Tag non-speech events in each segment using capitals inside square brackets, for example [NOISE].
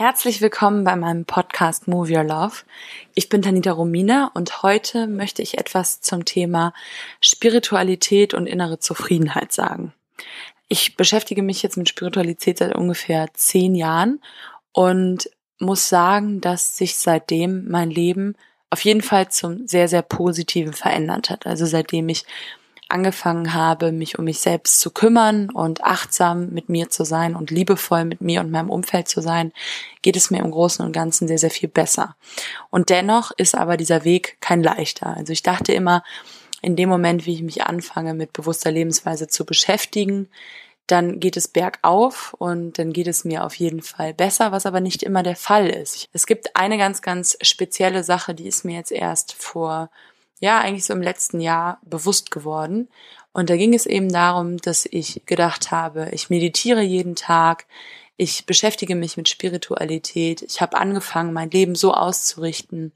Herzlich willkommen bei meinem Podcast Move Your Love. Ich bin Tanita Romina und heute möchte ich etwas zum Thema Spiritualität und innere Zufriedenheit sagen. Ich beschäftige mich jetzt mit Spiritualität seit ungefähr zehn Jahren und muss sagen, dass sich seitdem mein Leben auf jeden Fall zum sehr, sehr positiven verändert hat. Also seitdem ich angefangen habe, mich um mich selbst zu kümmern und achtsam mit mir zu sein und liebevoll mit mir und meinem Umfeld zu sein, geht es mir im Großen und Ganzen sehr, sehr viel besser. Und dennoch ist aber dieser Weg kein leichter. Also ich dachte immer, in dem Moment, wie ich mich anfange, mit bewusster Lebensweise zu beschäftigen, dann geht es bergauf und dann geht es mir auf jeden Fall besser, was aber nicht immer der Fall ist. Es gibt eine ganz, ganz spezielle Sache, die ist mir jetzt erst vor ja, eigentlich so im letzten Jahr bewusst geworden. Und da ging es eben darum, dass ich gedacht habe, ich meditiere jeden Tag, ich beschäftige mich mit Spiritualität, ich habe angefangen, mein Leben so auszurichten,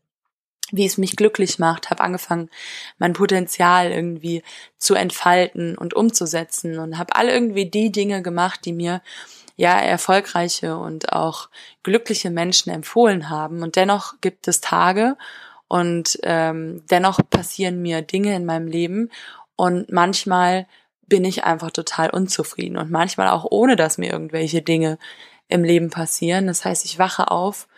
wie es mich glücklich macht, habe angefangen, mein Potenzial irgendwie zu entfalten und umzusetzen und habe alle irgendwie die Dinge gemacht, die mir ja erfolgreiche und auch glückliche Menschen empfohlen haben. Und dennoch gibt es Tage, und ähm, dennoch passieren mir Dinge in meinem Leben und manchmal bin ich einfach total unzufrieden und manchmal auch ohne, dass mir irgendwelche Dinge im Leben passieren. Das heißt, ich wache auf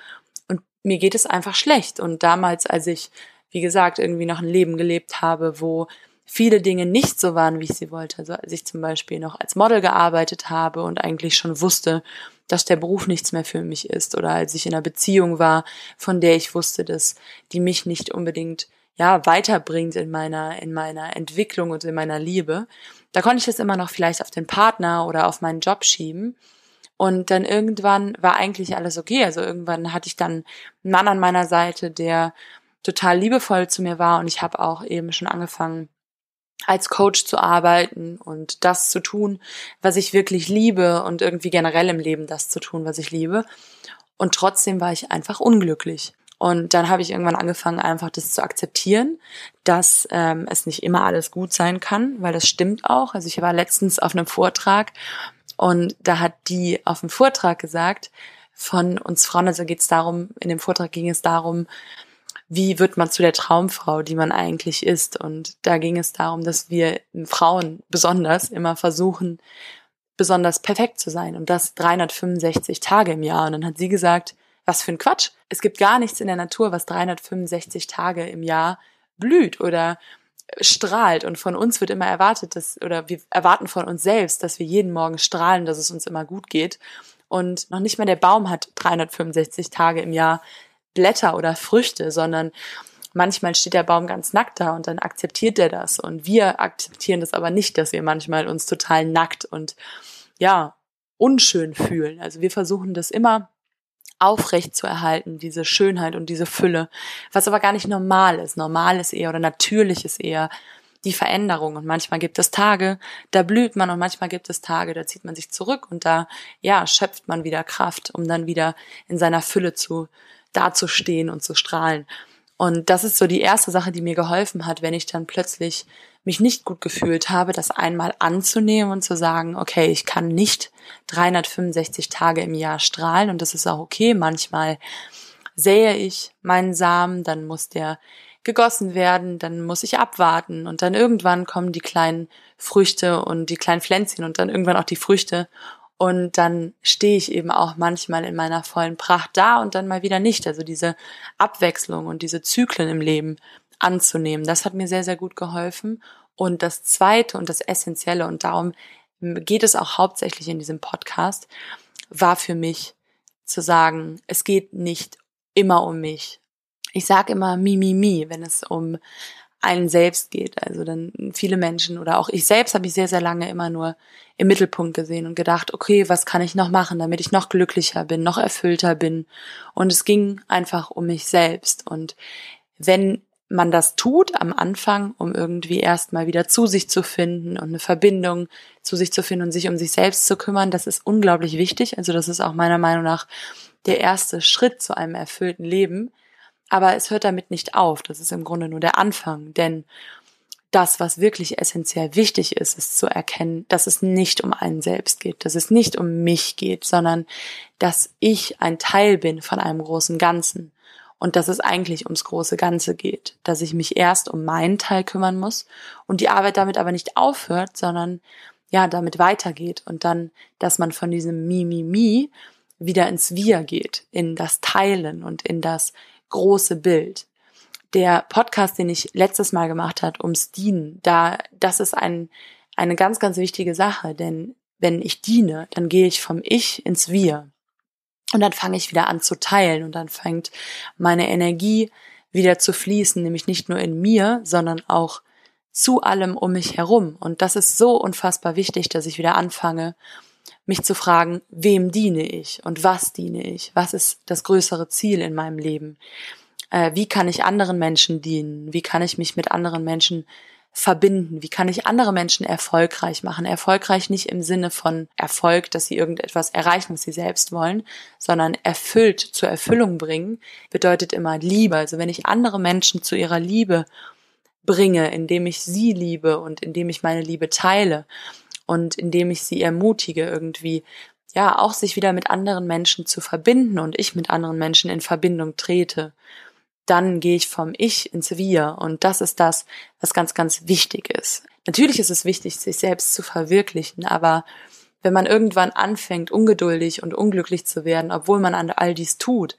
und mir geht es einfach schlecht. Und damals, als ich, wie gesagt, irgendwie noch ein Leben gelebt habe, wo viele Dinge nicht so waren, wie ich sie wollte. Also als ich zum Beispiel noch als Model gearbeitet habe und eigentlich schon wusste, dass der Beruf nichts mehr für mich ist oder als ich in einer Beziehung war, von der ich wusste, dass die mich nicht unbedingt ja weiterbringt in meiner in meiner Entwicklung und in meiner Liebe, da konnte ich das immer noch vielleicht auf den Partner oder auf meinen Job schieben. Und dann irgendwann war eigentlich alles okay. Also irgendwann hatte ich dann einen Mann an meiner Seite, der total liebevoll zu mir war und ich habe auch eben schon angefangen, als Coach zu arbeiten und das zu tun, was ich wirklich liebe und irgendwie generell im Leben das zu tun, was ich liebe. Und trotzdem war ich einfach unglücklich. Und dann habe ich irgendwann angefangen, einfach das zu akzeptieren, dass ähm, es nicht immer alles gut sein kann, weil das stimmt auch. Also ich war letztens auf einem Vortrag und da hat die auf dem Vortrag gesagt, von uns Frauen, also geht es darum, in dem Vortrag ging es darum, wie wird man zu der Traumfrau, die man eigentlich ist. Und da ging es darum, dass wir Frauen besonders immer versuchen, besonders perfekt zu sein. Und das 365 Tage im Jahr. Und dann hat sie gesagt, was für ein Quatsch. Es gibt gar nichts in der Natur, was 365 Tage im Jahr blüht oder strahlt und von uns wird immer erwartet, dass oder wir erwarten von uns selbst, dass wir jeden Morgen strahlen, dass es uns immer gut geht und noch nicht mal der Baum hat 365 Tage im Jahr Blätter oder Früchte, sondern manchmal steht der Baum ganz nackt da und dann akzeptiert er das. Und wir akzeptieren das aber nicht, dass wir manchmal uns total nackt und ja, unschön fühlen. Also wir versuchen das immer aufrecht zu erhalten, diese Schönheit und diese Fülle, was aber gar nicht normal ist. Normal ist eher oder natürlich ist eher die Veränderung. Und manchmal gibt es Tage, da blüht man und manchmal gibt es Tage, da zieht man sich zurück und da, ja, schöpft man wieder Kraft, um dann wieder in seiner Fülle zu, dazustehen und zu strahlen. Und das ist so die erste Sache, die mir geholfen hat, wenn ich dann plötzlich mich nicht gut gefühlt habe, das einmal anzunehmen und zu sagen, okay, ich kann nicht 365 Tage im Jahr strahlen und das ist auch okay. Manchmal sähe ich meinen Samen, dann muss der gegossen werden, dann muss ich abwarten und dann irgendwann kommen die kleinen Früchte und die kleinen Pflänzchen und dann irgendwann auch die Früchte und dann stehe ich eben auch manchmal in meiner vollen Pracht da und dann mal wieder nicht. Also diese Abwechslung und diese Zyklen im Leben anzunehmen, das hat mir sehr, sehr gut geholfen. Und das Zweite und das Essentielle, und darum geht es auch hauptsächlich in diesem Podcast, war für mich zu sagen, es geht nicht immer um mich. Ich sage immer mi, mi, mi, wenn es um einen selbst geht. Also dann viele Menschen oder auch ich selbst habe ich sehr, sehr lange immer nur im Mittelpunkt gesehen und gedacht, okay, was kann ich noch machen, damit ich noch glücklicher bin, noch erfüllter bin. Und es ging einfach um mich selbst. Und wenn man das tut am Anfang, um irgendwie erstmal wieder zu sich zu finden und eine Verbindung zu sich zu finden und sich um sich selbst zu kümmern, das ist unglaublich wichtig. Also das ist auch meiner Meinung nach der erste Schritt zu einem erfüllten Leben. Aber es hört damit nicht auf. Das ist im Grunde nur der Anfang. Denn das, was wirklich essentiell wichtig ist, ist zu erkennen, dass es nicht um einen selbst geht, dass es nicht um mich geht, sondern dass ich ein Teil bin von einem großen Ganzen und dass es eigentlich ums große Ganze geht, dass ich mich erst um meinen Teil kümmern muss und die Arbeit damit aber nicht aufhört, sondern ja, damit weitergeht und dann, dass man von diesem Mi, Mi, Mi wieder ins Wir geht, in das Teilen und in das große Bild der Podcast, den ich letztes Mal gemacht hat, ums Dienen, da, das ist ein, eine ganz, ganz wichtige Sache, denn wenn ich diene, dann gehe ich vom Ich ins Wir. Und dann fange ich wieder an zu teilen und dann fängt meine Energie wieder zu fließen, nämlich nicht nur in mir, sondern auch zu allem um mich herum. Und das ist so unfassbar wichtig, dass ich wieder anfange, mich zu fragen, wem diene ich und was diene ich? Was ist das größere Ziel in meinem Leben? äh, wie kann ich anderen Menschen dienen, wie kann ich mich mit anderen Menschen verbinden, wie kann ich andere Menschen erfolgreich machen. Erfolgreich nicht im Sinne von Erfolg, dass sie irgendetwas erreichen, was sie selbst wollen, sondern erfüllt zur Erfüllung bringen, bedeutet immer Liebe. Also wenn ich andere Menschen zu ihrer Liebe bringe, indem ich sie liebe und indem ich meine Liebe teile und indem ich sie ermutige, irgendwie ja auch sich wieder mit anderen Menschen zu verbinden und ich mit anderen Menschen in Verbindung trete dann gehe ich vom Ich ins Wir. Und das ist das, was ganz, ganz wichtig ist. Natürlich ist es wichtig, sich selbst zu verwirklichen, aber wenn man irgendwann anfängt, ungeduldig und unglücklich zu werden, obwohl man an all dies tut,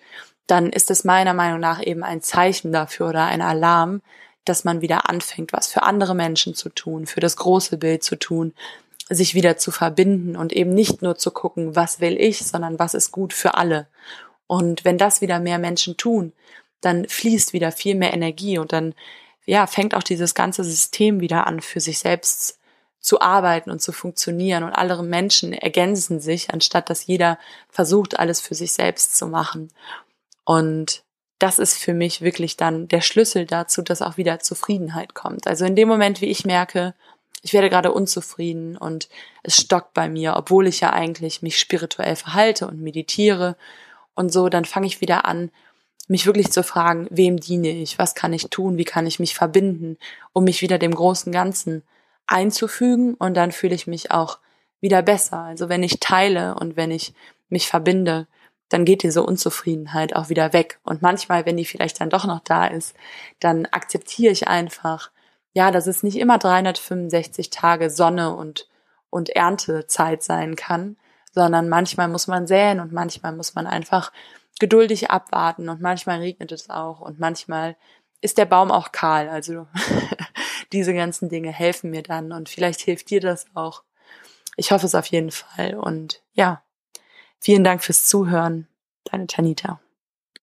dann ist es meiner Meinung nach eben ein Zeichen dafür oder ein Alarm, dass man wieder anfängt, was für andere Menschen zu tun, für das große Bild zu tun, sich wieder zu verbinden und eben nicht nur zu gucken, was will ich, sondern was ist gut für alle. Und wenn das wieder mehr Menschen tun, dann fließt wieder viel mehr Energie und dann ja, fängt auch dieses ganze System wieder an, für sich selbst zu arbeiten und zu funktionieren und alle Menschen ergänzen sich, anstatt dass jeder versucht, alles für sich selbst zu machen. Und das ist für mich wirklich dann der Schlüssel dazu, dass auch wieder Zufriedenheit kommt. Also in dem Moment, wie ich merke, ich werde gerade unzufrieden und es stockt bei mir, obwohl ich ja eigentlich mich spirituell verhalte und meditiere und so, dann fange ich wieder an, mich wirklich zu fragen, wem diene ich, was kann ich tun, wie kann ich mich verbinden, um mich wieder dem großen Ganzen einzufügen und dann fühle ich mich auch wieder besser. Also wenn ich teile und wenn ich mich verbinde, dann geht diese Unzufriedenheit auch wieder weg. Und manchmal, wenn die vielleicht dann doch noch da ist, dann akzeptiere ich einfach, ja, dass es nicht immer 365 Tage Sonne und, und Erntezeit sein kann, sondern manchmal muss man säen und manchmal muss man einfach geduldig abwarten und manchmal regnet es auch und manchmal ist der Baum auch kahl. Also [LAUGHS] diese ganzen Dinge helfen mir dann und vielleicht hilft dir das auch. Ich hoffe es auf jeden Fall und ja, vielen Dank fürs Zuhören. Deine Tanita.